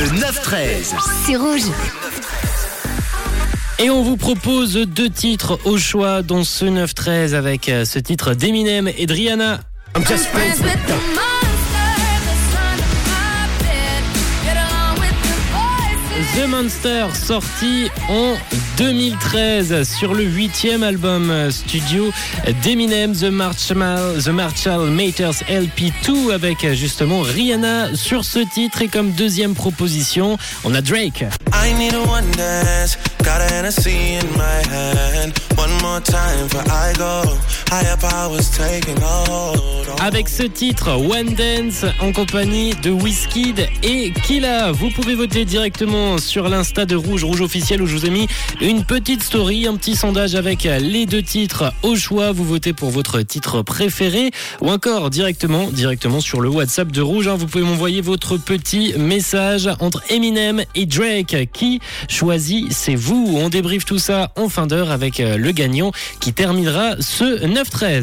Le 9-13. C'est rouge. Et on vous propose deux titres au choix, dont ce 9-13 avec euh, ce titre d'Eminem et de Rihanna. I'm just The Monster sorti en 2013 sur le huitième album studio d'Eminem The Marshall, The Marshall Matters LP2 avec justement Rihanna sur ce titre et comme deuxième proposition on a Drake. Avec ce titre One Dance en compagnie de Wizkid et Killa. Vous pouvez voter directement sur l'insta de Rouge, Rouge officiel où je vous ai mis une petite story, un petit sondage avec les deux titres au choix. Vous votez pour votre titre préféré ou encore directement, directement sur le WhatsApp de Rouge. hein. Vous pouvez m'envoyer votre petit message entre Eminem et Drake. Qui choisissez-vous? On débriefe tout ça en fin d'heure avec euh, le gagnant qui terminera ce 9-13.